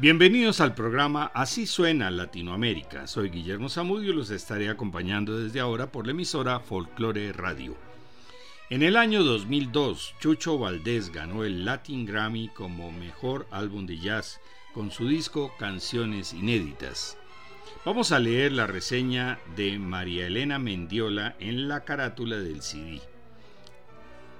Bienvenidos al programa Así suena Latinoamérica. Soy Guillermo Zamudio y los estaré acompañando desde ahora por la emisora Folklore Radio. En el año 2002, Chucho Valdés ganó el Latin Grammy como mejor álbum de jazz con su disco Canciones Inéditas. Vamos a leer la reseña de María Elena Mendiola en la carátula del CD.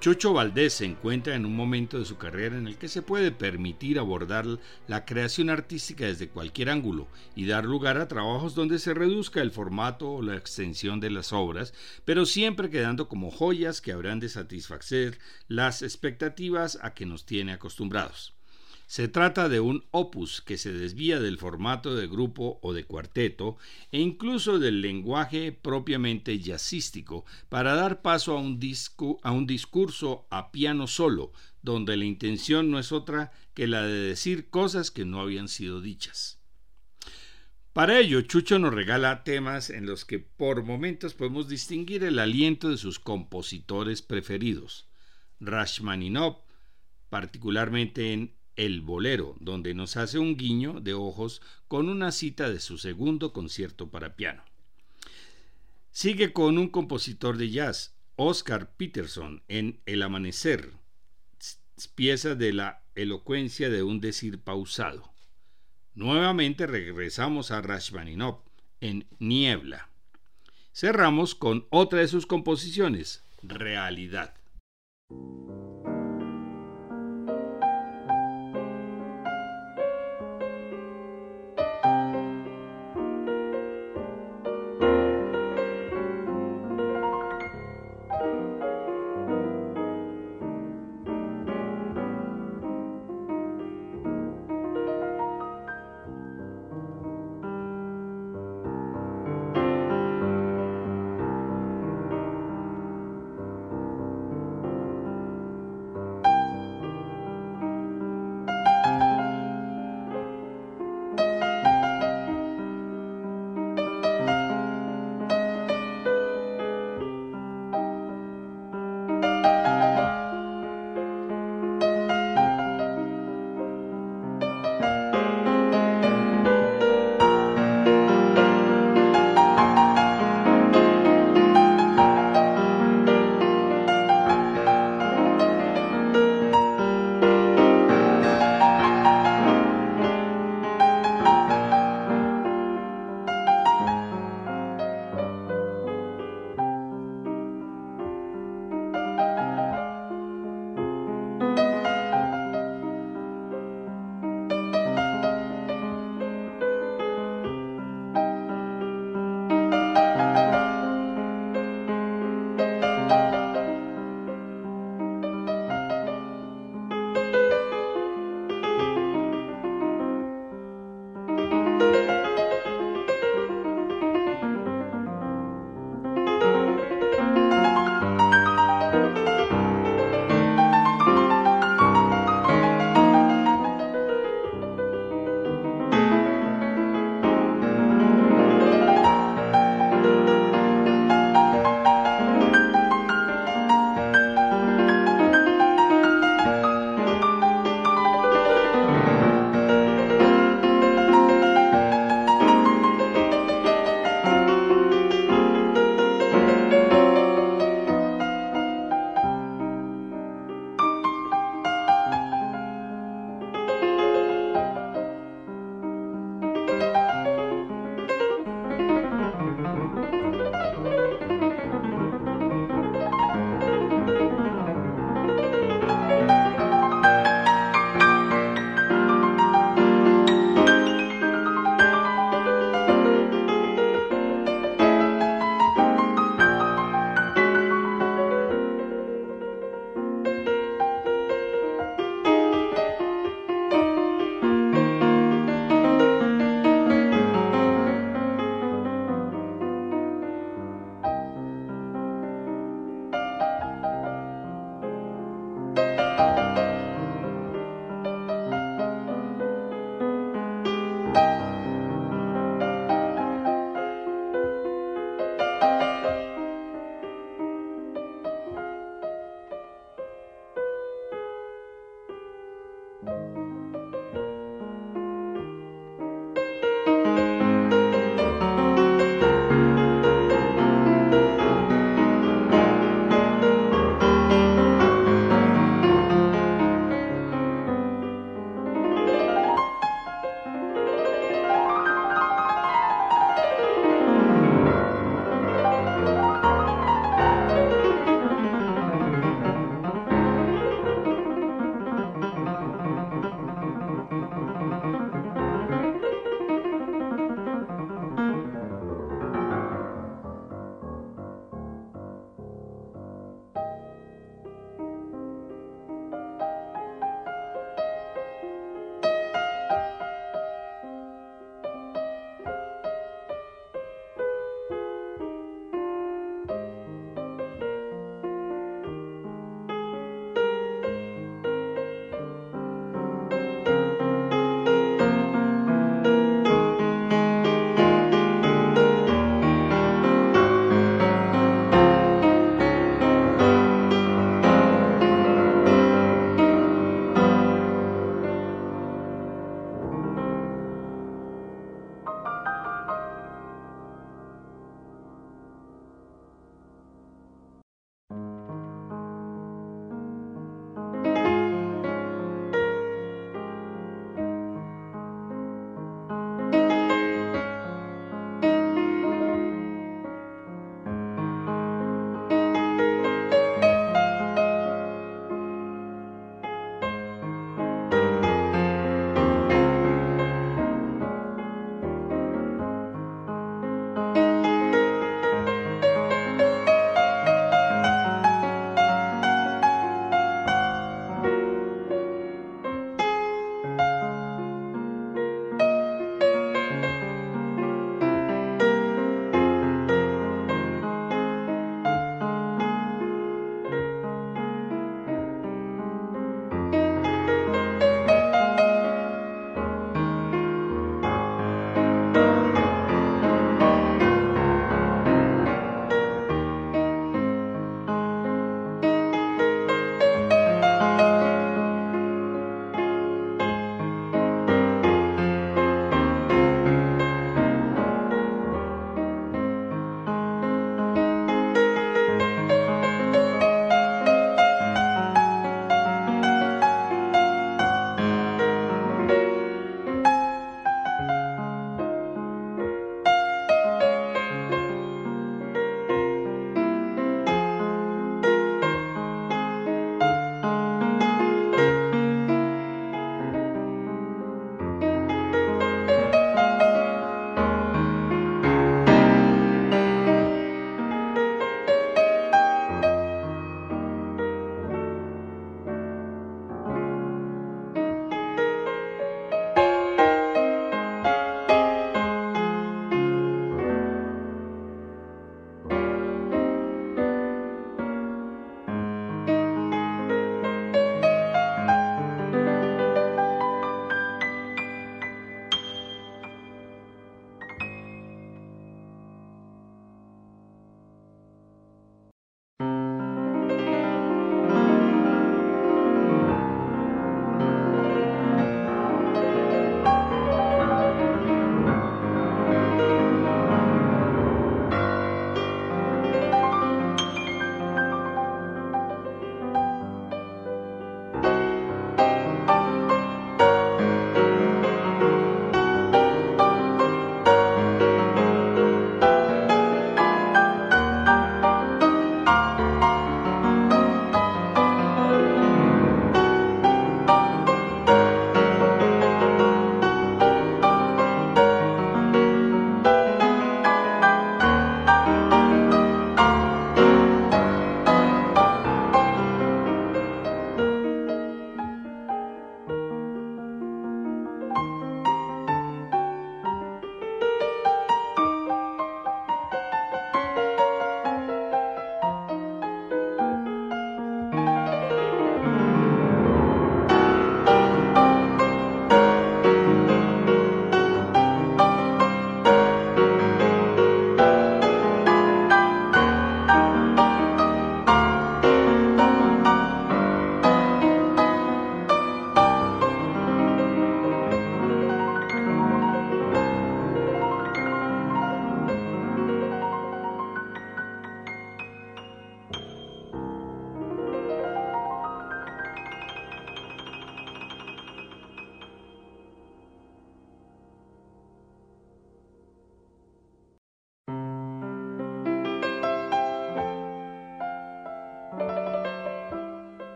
Chucho Valdés se encuentra en un momento de su carrera en el que se puede permitir abordar la creación artística desde cualquier ángulo y dar lugar a trabajos donde se reduzca el formato o la extensión de las obras, pero siempre quedando como joyas que habrán de satisfacer las expectativas a que nos tiene acostumbrados. Se trata de un opus que se desvía del formato de grupo o de cuarteto e incluso del lenguaje propiamente jazzístico para dar paso a un, a un discurso a piano solo, donde la intención no es otra que la de decir cosas que no habían sido dichas. Para ello, Chucho nos regala temas en los que por momentos podemos distinguir el aliento de sus compositores preferidos. Rashmaninov, particularmente en el Bolero, donde nos hace un guiño de ojos con una cita de su segundo concierto para piano. Sigue con un compositor de jazz, Oscar Peterson, en El Amanecer, pieza de la elocuencia de un decir pausado. Nuevamente regresamos a Rashmaninov en Niebla. Cerramos con otra de sus composiciones, Realidad.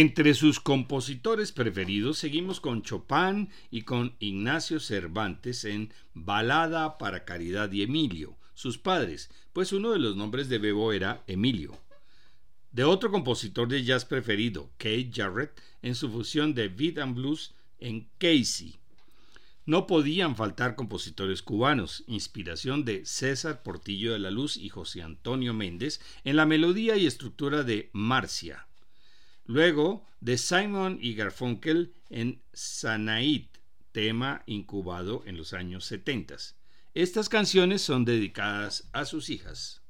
Entre sus compositores preferidos seguimos con Chopin y con Ignacio Cervantes en Balada para Caridad y Emilio, sus padres, pues uno de los nombres de Bebo era Emilio. De otro compositor de jazz preferido, Kate Jarrett, en su fusión de beat and blues en Casey. No podían faltar compositores cubanos, inspiración de César Portillo de la Luz y José Antonio Méndez en la melodía y estructura de Marcia. Luego de Simon y Garfunkel en Sanaid, tema incubado en los años 70. Estas canciones son dedicadas a sus hijas.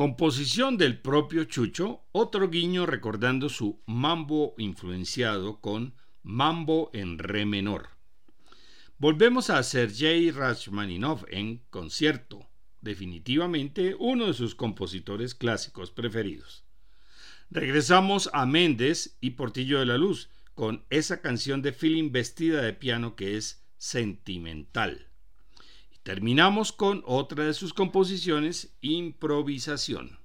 Composición del propio Chucho, otro guiño recordando su mambo influenciado con mambo en re menor. Volvemos a Sergei Rachmaninov en concierto, definitivamente uno de sus compositores clásicos preferidos. Regresamos a Méndez y Portillo de la Luz con esa canción de feeling vestida de piano que es sentimental. Terminamos con otra de sus composiciones, Improvisación.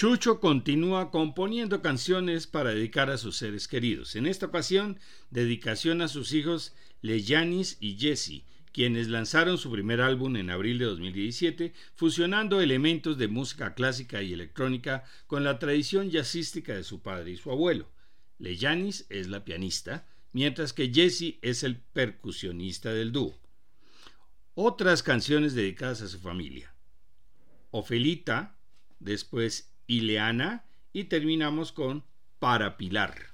Chucho continúa componiendo canciones para dedicar a sus seres queridos. En esta ocasión, dedicación a sus hijos Leyanis y Jesse, quienes lanzaron su primer álbum en abril de 2017, fusionando elementos de música clásica y electrónica con la tradición jazzística de su padre y su abuelo. Leyanis es la pianista, mientras que Jesse es el percusionista del dúo. Otras canciones dedicadas a su familia. Ofelita, después Ileana y terminamos con Para Pilar.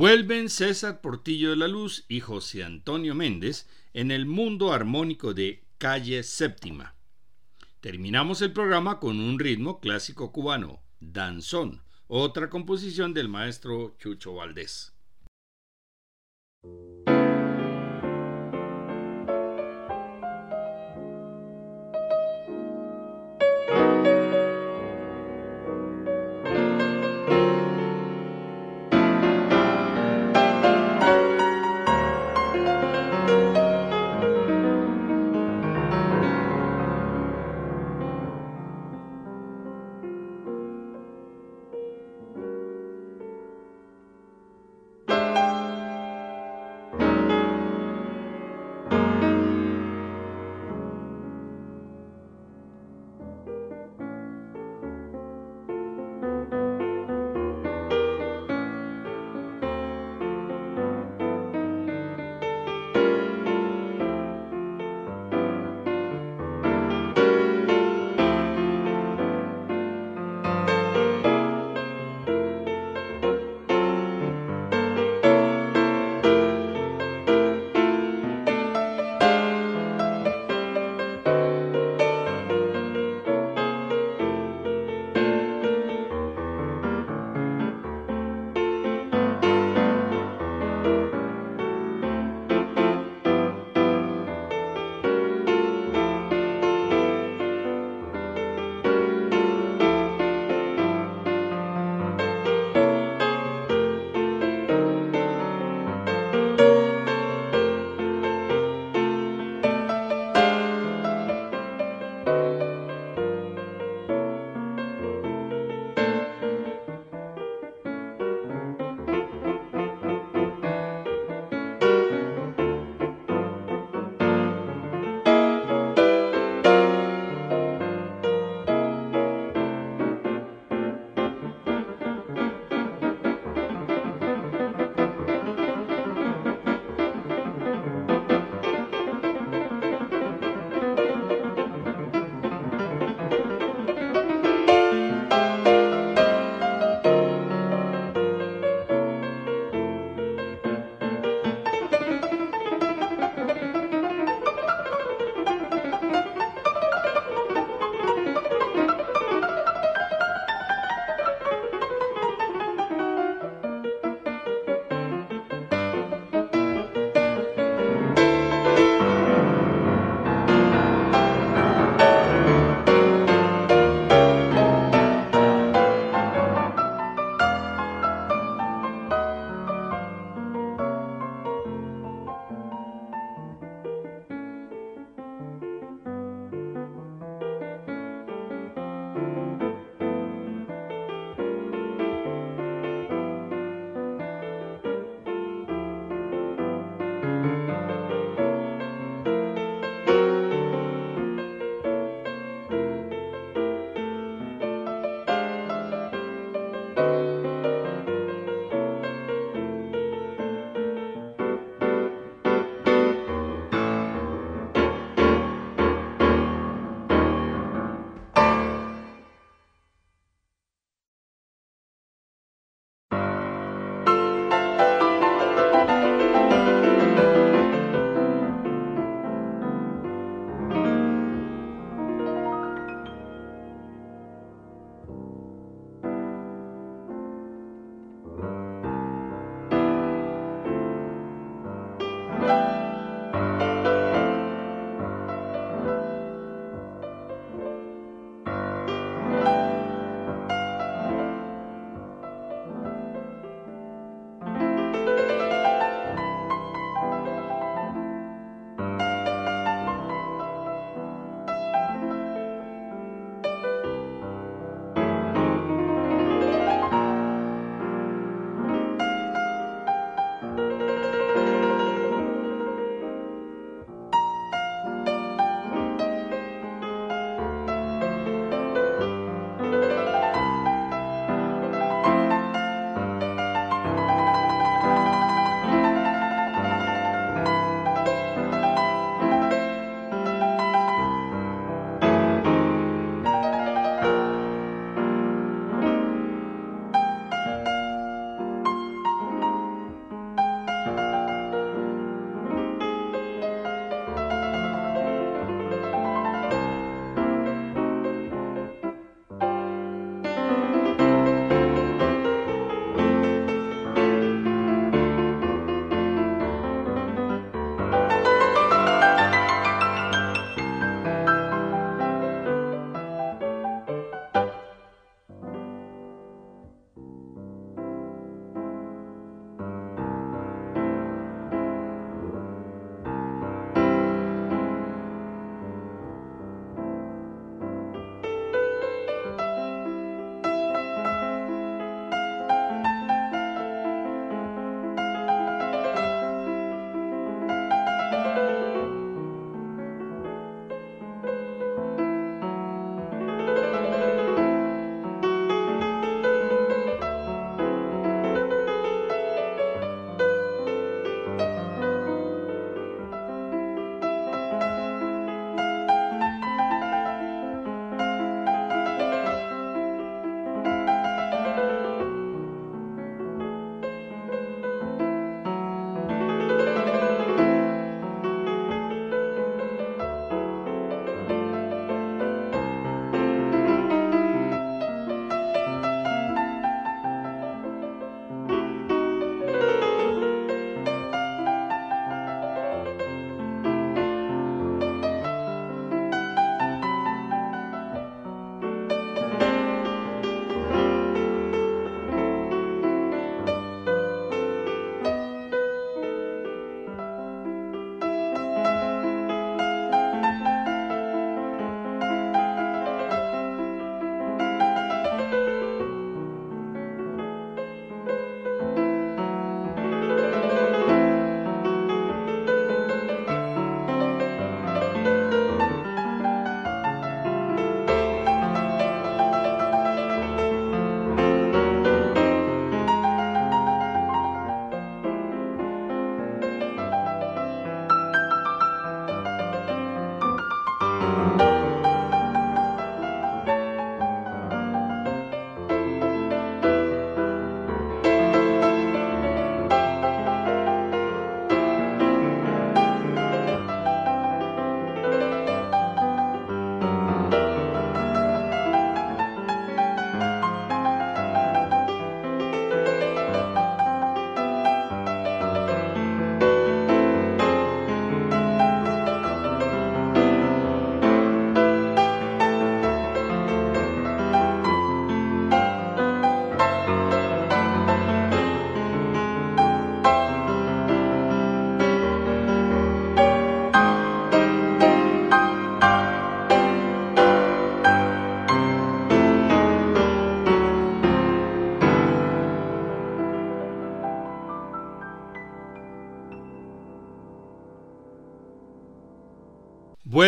Vuelven César Portillo de la Luz y José Antonio Méndez en el mundo armónico de Calle Séptima. Terminamos el programa con un ritmo clásico cubano, Danzón, otra composición del maestro Chucho Valdés.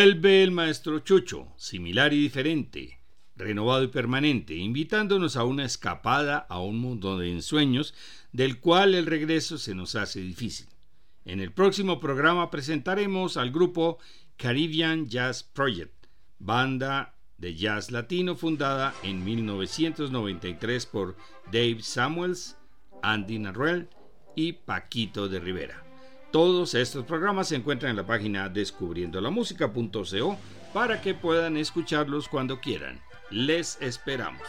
Vuelve el maestro Chucho, similar y diferente, renovado y permanente, invitándonos a una escapada a un mundo de ensueños del cual el regreso se nos hace difícil. En el próximo programa presentaremos al grupo Caribbean Jazz Project, banda de jazz latino fundada en 1993 por Dave Samuels, Andy Narrell y Paquito de Rivera. Todos estos programas se encuentran en la página descubriendolamusica.co para que puedan escucharlos cuando quieran. Les esperamos.